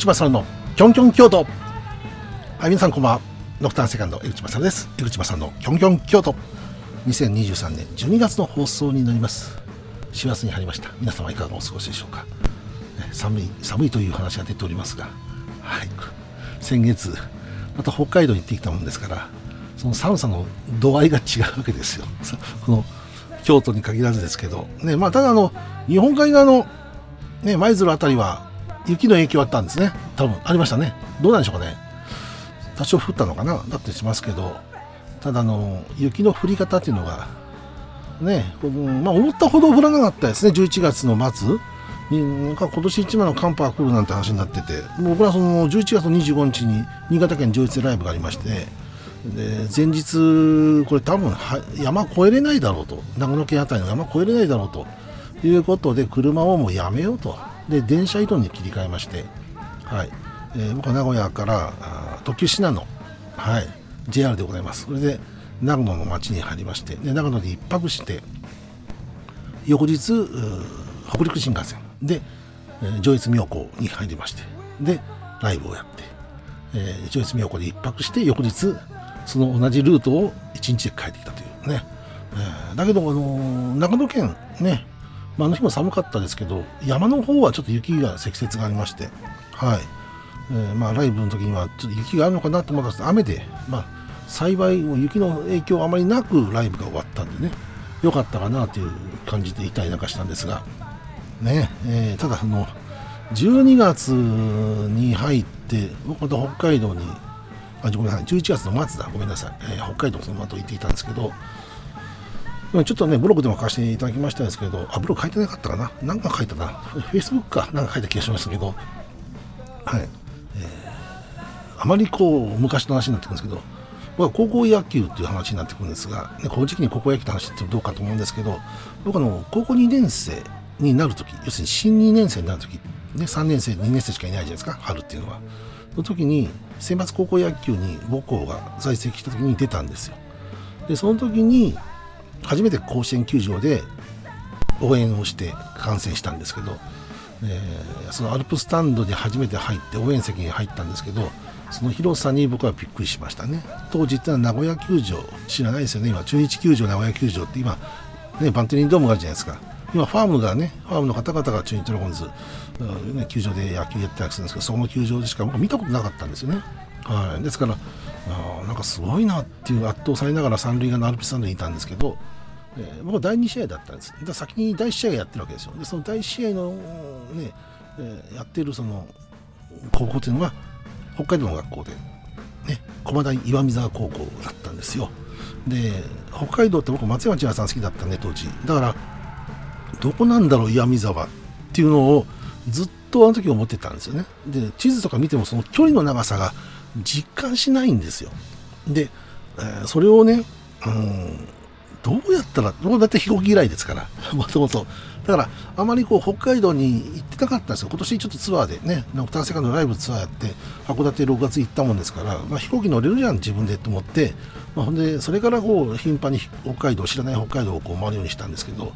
口正のキョンキョン京都。はい皆さんこんばんは。ノクターンセカンド江口正です。江口正のキョンキョン京都。2023年12月の放送になります。4月に入りました。皆様いかがお過ごしでしょうか。寒い寒いという話が出ておりますが。はい。先月また北海道に行ってきたもんですからその寒さの度合いが違うわけですよ。この京都に限らずですけど。ねまあただあの日本海側のね舞鶴あたりは雪の影響あったんですね。多分。ありましたね。どうなんでしょうかね。多少降ったのかな。だってしますけど。ただあの雪の降り方っていうのがね、まあ、思ったほど降らなかったですね。11月の末。になん今年一番の寒波が来るなんて話になってて。僕はその11月25日に新潟県上越ライブがありまして。で前日これ多分山越えれないだろうと。長野県あたりの山越えれないだろうと。いうことで車をもうやめようと。で電車移動に切り替えまして、はい。えー、僕は名古屋から特急信濃、はい、JR でございます。それで長野の町に入りましてで長野で1泊して翌日北陸新幹線。で、えー、上越妙高に入りましてでライブをやって、えー、上越妙高で1泊して翌日その同じルートを1日で帰ってきたというね、えー、だけど、あのー、長野県ねまあ、あの日も寒かったですけど山の方はちょっと雪が積雪がありましてはい、えー、まあライブの時にはちょっと雪があるのかなと思ったんですけど雨でまあ幸い雪の影響あまりなくライブが終わったんでね良かったかなという感じでいたりなんかしたんですがね、えー、ただその12月に入って僕また北海道にあごめんなさい11月の末だごめんなさい、えー、北海道その後行っていたんですけどちょっとね、ブログでも書かせていただきましたんですけど、あ、ブログ書いてなかったかな？なんか書いたな。Facebook か？なんか書いた気がしましたけど、はい。えー、あまりこう、昔の話になってくるんですけど、僕は高校野球っていう話になってくるんですが、ね、この時期に高校野球って話ってどうかと思うんですけど、僕あの、高校2年生になるとき、要するに新2年生になるとき、ね、3年生、2年生しかいないじゃないですか、春っていうのは。その時に、選抜高校野球に母校が在籍した時に出たんですよ。で、その時に、初めて甲子園球場で応援をして観戦したんですけど、えー、そのアルプスタンドで初めて入って応援席に入ったんですけどその広さに僕はびっくりしましたね。当時ってのは名古屋球場知らないですよね。今中日球場名古屋球場って今ねバンテリンドームがあるじゃないですか。今ファームがねファームの方々が中日ドラゴンズ、ね、球場で野球やってたりするんですけどその球場でしか僕見たことなかったんですよね。はい、ですからあなんかすごいなっていう圧倒されながら三塁側のアルプススタンドにいたんですけど、えー、僕は第2試合だったんです。だ先に第1試合やってるわけですよ。でその第1試合の、ねえー、やってるその高校っていうのは北海道の学校で、ね、駒大岩見沢高校だったんですよ。で北海道って僕松山千葉さん好きだったね当時だからどこなんだろう岩見沢っていうのをずっとあの時思ってたんですよねで地図とか見てもその距離の長さが実感しないんですよ。で、えー、それをね、うん、どうやったら、僕だって飛行機嫌いですから、もともと。だから、あまりこう、北海道に行ってなかったんですよ。今年ちょっとツアーでね、ノクターセカンドライブツアーやって、函館6月行ったもんですから、まあ、飛行機乗れるじゃん、自分でと思って、まあ、ほんで、それからこう、頻繁に北海道、知らない北海道をこう回るようにしたんですけど、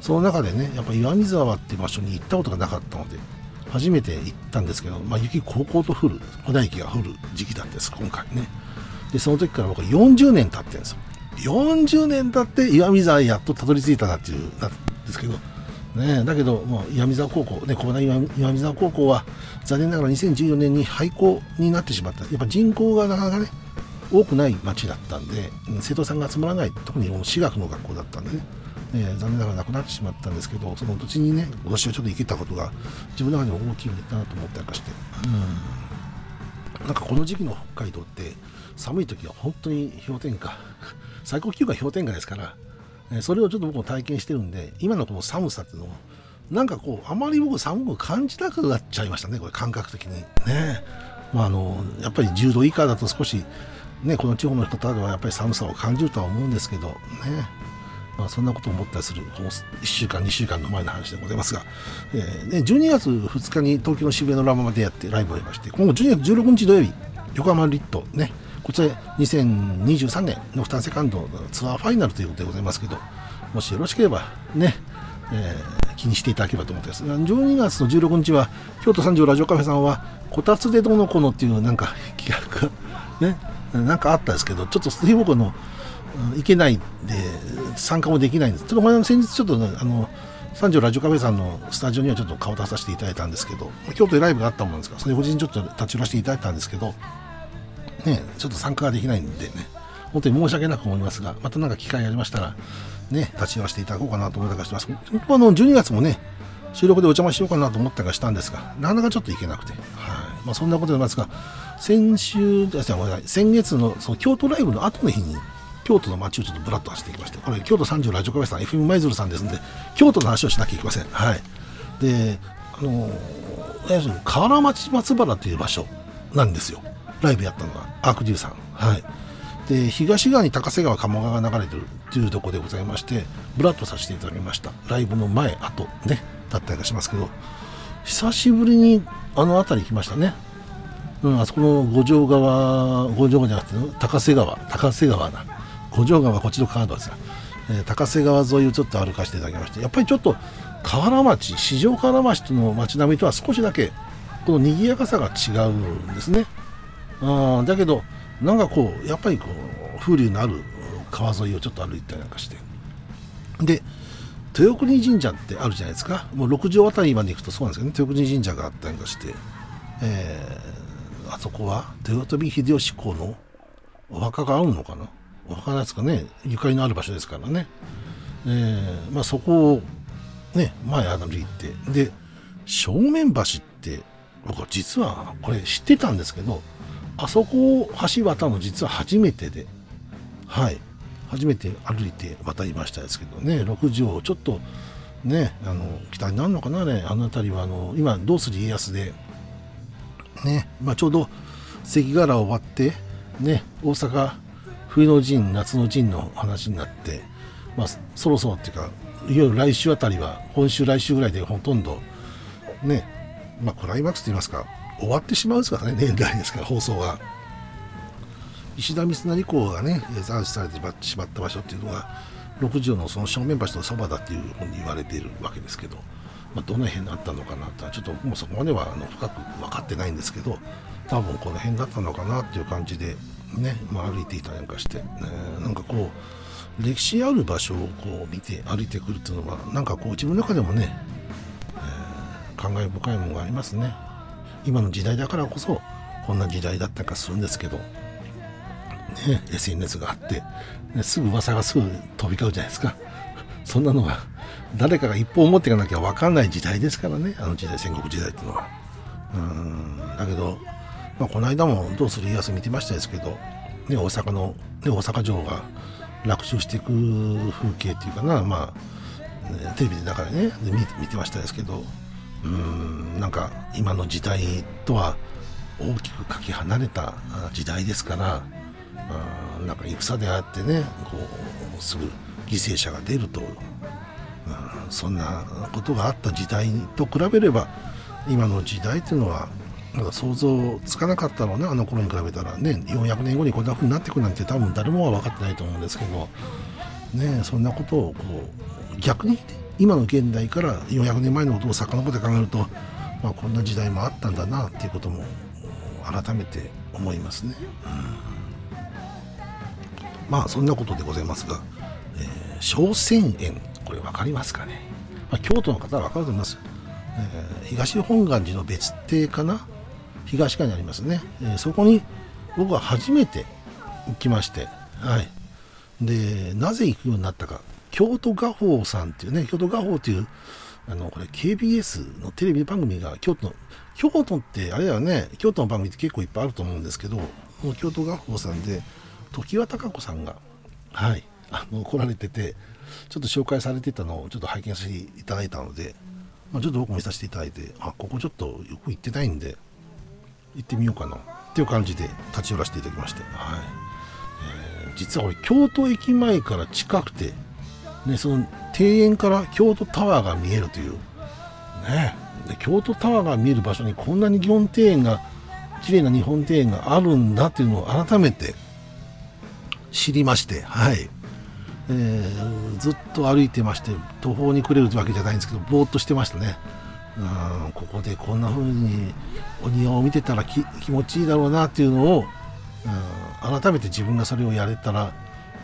その中でね、やっぱ岩見沢っていう場所に行ったことがなかったので、初めて行ったんですけど、まあ、雪こうこうと降る粉雪が降る時期だったんです今回ね。でその時から僕40年経ってるんですよ。40年経って岩見沢やっとたどり着いたなっていうなんですけど。ね、だけど、もう岩見沢高校、ね、小岩岩見沢高校は残念ながら2014年に廃校になってしまった、やっぱ人口がなかなかね、多くない町だったんで、生徒さんが集まらない、特に私学の学校だったんでね、えー、残念ながらなくなってしまったんですけどその土地にね私はちょっと行けたことが自分の中でも大きいなと思ったりかして、うん、なんかこの時期の北海道って寒い時は本当に氷点下。最高気温が氷点下ですから、えー、それをちょっと僕も体験してるんで今のこの寒さっていうのをなんかこうあまり僕寒く感じなくなっちゃいましたねこれ感覚的に。ね。まああのやっぱり10度以下だと少しねこの地方の方ではやっぱり寒さを感じるとは思うんですけどね。まあ、そんなことを思ったりするこの1週間2週間の前の話でございますが、えー、12月2日に東京の渋谷のラマまでやってライブをやりまして今後12月16日土曜日横浜リットねこちら2023年の負担セカンドのツアーファイナルということでございますけどもしよろしければね、えー、気にしていただければと思ってます。12月の16日は京都三条ラジオカフェさんはこたつでどうのこうのっていうなんか企画がねなんかあったんですけどちょっと水木の行けないで参加もできないんです。ちょっと前の先日ちょっとねあの三条ラジオカフェさんのスタジオにはちょっと顔出させていただいたんですけど京都でライブがあったもんですからそれ個人ちょっと立ち寄らせていただいたんですけどねちょっと参加ができないんでね本当に申し訳なく思いますがまた何か機会がありましたらね立ち寄らせていただこうかなと思ったりしてます。本当あの12月もね収録でお邪魔しようかなと思ったりしたんですがなかなかちょっと行けなくてはい。まあそんなことでますが先週先月のその京都ライブの後の日に京都の街をちょっとぶらっと走ってきまして、これ、京都三条ラジオカフェさん、FM 舞鶴さんですんで、京都の話をしなきゃいけません。はい。で、あのー、河原町松原という場所なんですよ。ライブやったのが、アークデューさん。はい。で、東側に高瀬川、鴨川が流れてるっていうとこでございまして、ぶらっとさせていただきました。ライブの前、後、ね、だったりしますけど、久しぶりにあの辺り来ましたね。うん、あそこの五条川、五条川じゃなくて、高瀬川、高瀬川だ。五条川こっちの川ですが、えー、高瀬川沿いをちょっと歩かせていただきましてやっぱりちょっと河原町四条河原町の街並みとは少しだけこの賑やかさが違うんですね。あだけどなんかこうやっぱりこう風流のある川沿いをちょっと歩いたりなんかして。で豊国神社ってあるじゃないですか。もう六条あたりまで行くとそうなんですけどね。豊国神社があったりとかして、えー、あそこは豊臣秀吉公のお墓があるのかな。わからないですかね。ゆかりのある場所ですからね、えー、まあ、そこをね前歩いて。で正面橋って僕実はこれ知ってたんですけどあそこを橋渡るの実は初めてで。はい。初めて歩いて渡りましたですけどね。6畳ちょっとねあの北になるのかなねあの辺りはあの今どうする家康で。ね。まあ、ちょうど関ヶ原終わってね大阪冬の陣夏の陣の話になって、まあ、そろそろっていうかいわゆる来週あたりは今週来週ぐらいでほとんどねまあクライマックスといいますか終わってしまうんですからね年代ですから放送が石田三成公がね斬首されてしまった場所っていうのが六条のその正面橋のそばだっていうふうに言われているわけですけど、まあ、どの辺にあったのかなとはちょっともうそこまではあの深く分かってないんですけど多分この辺だったのかなっていう感じでね、まあ、歩いていたりなんかして、ね、なんかこう歴史ある場所をこう見て歩いてくるっていうのはなんかこう自分の中でもね、えー、感慨深いものがありますね。今の時代だからこそこんな時代だったかするんですけど、ね、SNS があって、ね、すぐ噂がすぐ飛び交うじゃないですか。そんなのが誰かが一歩を持っていかなきゃ分かんない時代ですからねあの時代戦国時代っていうのは。うんだけどまあ、この間も「どうする家康」見てましたですけど、ね、大阪の、ね、大阪城が落首していく風景っていうかな、まあ、テレビで中でねで見見てましたですけどうんなんか今の時代とは大きくかけ離れた時代ですからあなんか戦であってねこうすぐ犠牲者が出ると、うん、そんなことがあった時代と比べれば今の時代っていうのはなんか想像つかなかったろうねあの頃に比べたら。ね400年後にこんな風になっていくなんて多分誰もは分かってないと思うんですけど。ねそんなことをこう逆に、ね、今の現代から400年前のことを遡って考えると、まあ、こんな時代もあったんだなっていうことも改めて思いますね。うん、まあそんなことでございますが、えー、小千円これ分かりますかね、まあ、京都の方は分かると思います、えー、東本願寺の別邸かな？東側にありますね、えー、そこに僕は初めて行きまして、はい、でなぜ行くようになったか。京都画報さんっていうね京都画報っていうあのこれ KBS のテレビ番組が京都の京都ってあれはね京都の番組って結構いっぱいあると思うんですけど京都画報さんで常盤貴子さんがはいあの来られててちょっと紹介されてたのをちょっと拝見させていただいたので、まあ、ちょっと僕も見させていただいてあここちょっとよく行ってないんで行ってみようかなっていう感じで立ち寄らせていただきまして、はい。えー、実はこれ京都駅前から近くて、ね、その庭園から京都タワーが見えるという、ね、で京都タワーが見える場所にこんなに日本庭園が綺麗な日本庭園があるんだっていうのを改めて知りまして、はい。えー、ずっと歩いてまして途方に暮れるわけじゃないんですけどぼーっとしてましたね。うんここでこんな風にお庭を見てたら気持ちいいだろうなっていうのを、うん、改めて自分がそれをやれたら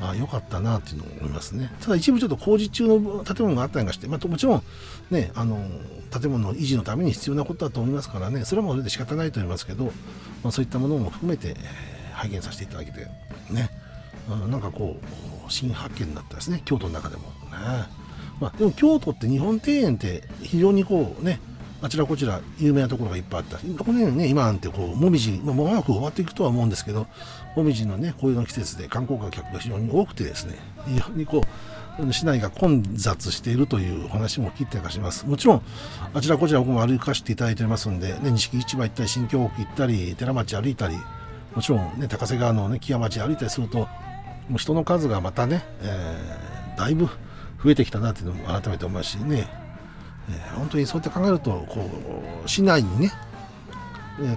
あ良かったなっていうのを思いますね。ただ一部ちょっと工事中の建物があったりして、まあ、もちろんね、あの、建物の維持のために必要なことだと思いますからね、それはもうそれで仕方ないと思いますけど、まあ、そういったものも含めて拝見させていただけて、ね、うん、なんかこう、新発見だったですね、京都の中でも。ねまあ、でも京都って日本庭園って非常にこうね、あちらこちら有名なところがいっぱいあった。この辺ね、今なんてこう、もみじ、まあ、もうく終わっていくとは思うんですけど、もみじのね、紅葉の季節で観光客が非常に多くてですね、非常にこう、市内が混雑しているという話も聞いたりします。もちろん、あちらこちら僕も歩かせていただいておりますんで、ね、錦市場行ったり、新京区行ったり、寺町歩いたり、もちろんね、高瀬川のね、木屋町歩いたりすると、もう人の数がまたね、えー、だいぶ増えてきたなっていうのも改めて思いますしね、えー、本当にそうやって考えると、こう、市内にね、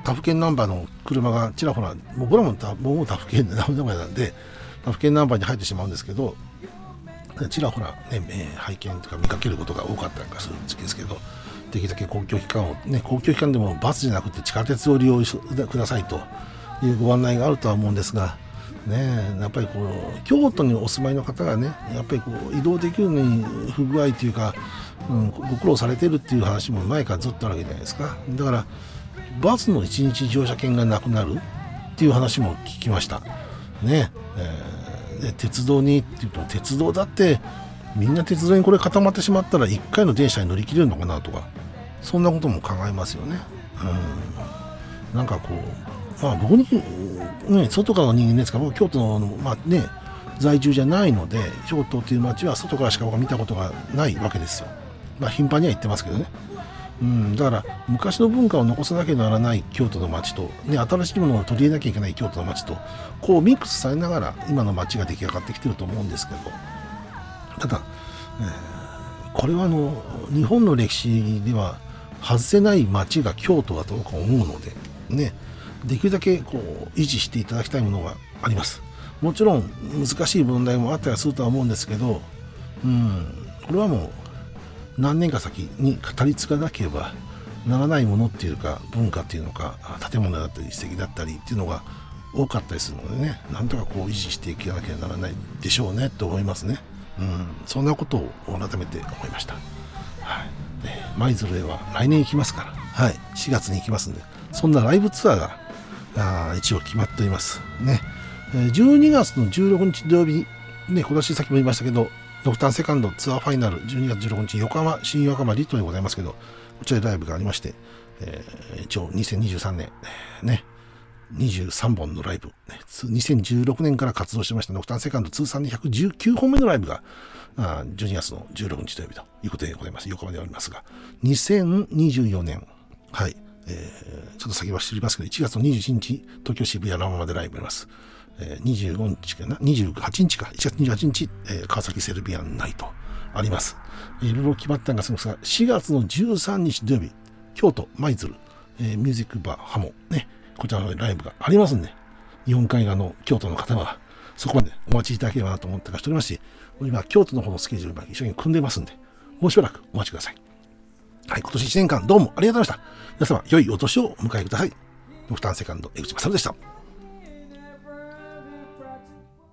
他府県ナンバーの車がちらほら、もう僕らもも他府県の名前なんで、他府県ナンバーに入ってしまうんですけど、ちらほら、ね、拝見とか見かけることが多かったりするんですけど、できるだけ公共機関を、ね、公共機関でもバスじゃなくて地下鉄を利用してくださいというご案内があるとは思うんですが、ね、やっぱりこう京都にお住まいの方がねやっぱりこう移動できるのに不具合というか、うん、ご苦労されてるっていう話も前からずっとあるわけじゃないですか。だからバスの1日乗車券がなくなるっていう話も聞きました。ね、えー、で鉄道にっていうと鉄道だってみんな鉄道にこれ固まってしまったら1回の電車に乗り切れるのかなとかそんなことも考えますよね。うん。なんかこうまあ僕に、ね、外からの人間ですから僕京都のまあね在住じゃないので京都っていう街は外からしか僕は見たことがないわけですよ。まあ頻繁には行ってますけどね。うん、だから昔の文化を残さなきゃならない京都の街と、ね、新しいものを取り入れなきゃいけない京都の街とこうミックスされながら今の街が出来上がってきてると思うんですけど。ただ、えー、これはあの日本の歴史では外せない街が京都だと僕は思うので、ね、できるだけこう維持していただきたいものがあります。もちろん難しい問題もあったりするとは思うんですけど、うん、これはもう何年か先に語り継がなければならないものっていうか文化っていうのか建物だったり史跡だったりっていうのが多かったりするのでねなんとかこう維持していかなきゃならないでしょうねと思いますね。うんそんなことを改めて思いました。はい。舞鶴へは来年行きますから。はい。4月に行きますんで。そんなライブツアーがあ一応決まっております。ね。12月の16日土曜日ね今年さっきも言いましたけどドクターセカンドツアーファイナル12月16日横浜新横浜リットでございますけどこちらでライブがありまして、えー、一応2023年ね23本のライブ、ね、2016年から活動してましたドクターセカンド通算で119本目のライブがあ12月の16日土曜日ということでございます。横浜でありますが2024年。はい。えー、ちょっと先は知りますけど、1月の21日、東京渋谷ラマまでライブあります。えー、25日かな ?28 日か。1月28日、えー、川崎セルビアンナイトあります。いろいろ決まったんですが、4月の13日土曜日、京都、舞鶴、えー、ミュージックバーハモ、ね、こちらのライブがありますんで、日本海側の京都の方は、そこまでお待ちいただければなと思ってしておりますし、今、京都の方のスケジュール今一緒に組んでますんで、もうしばらくお待ちください。はい、今年1年間どうもありがとうございました。皆様、良いお年をお迎えください。ドクターセカンド、江口正でした。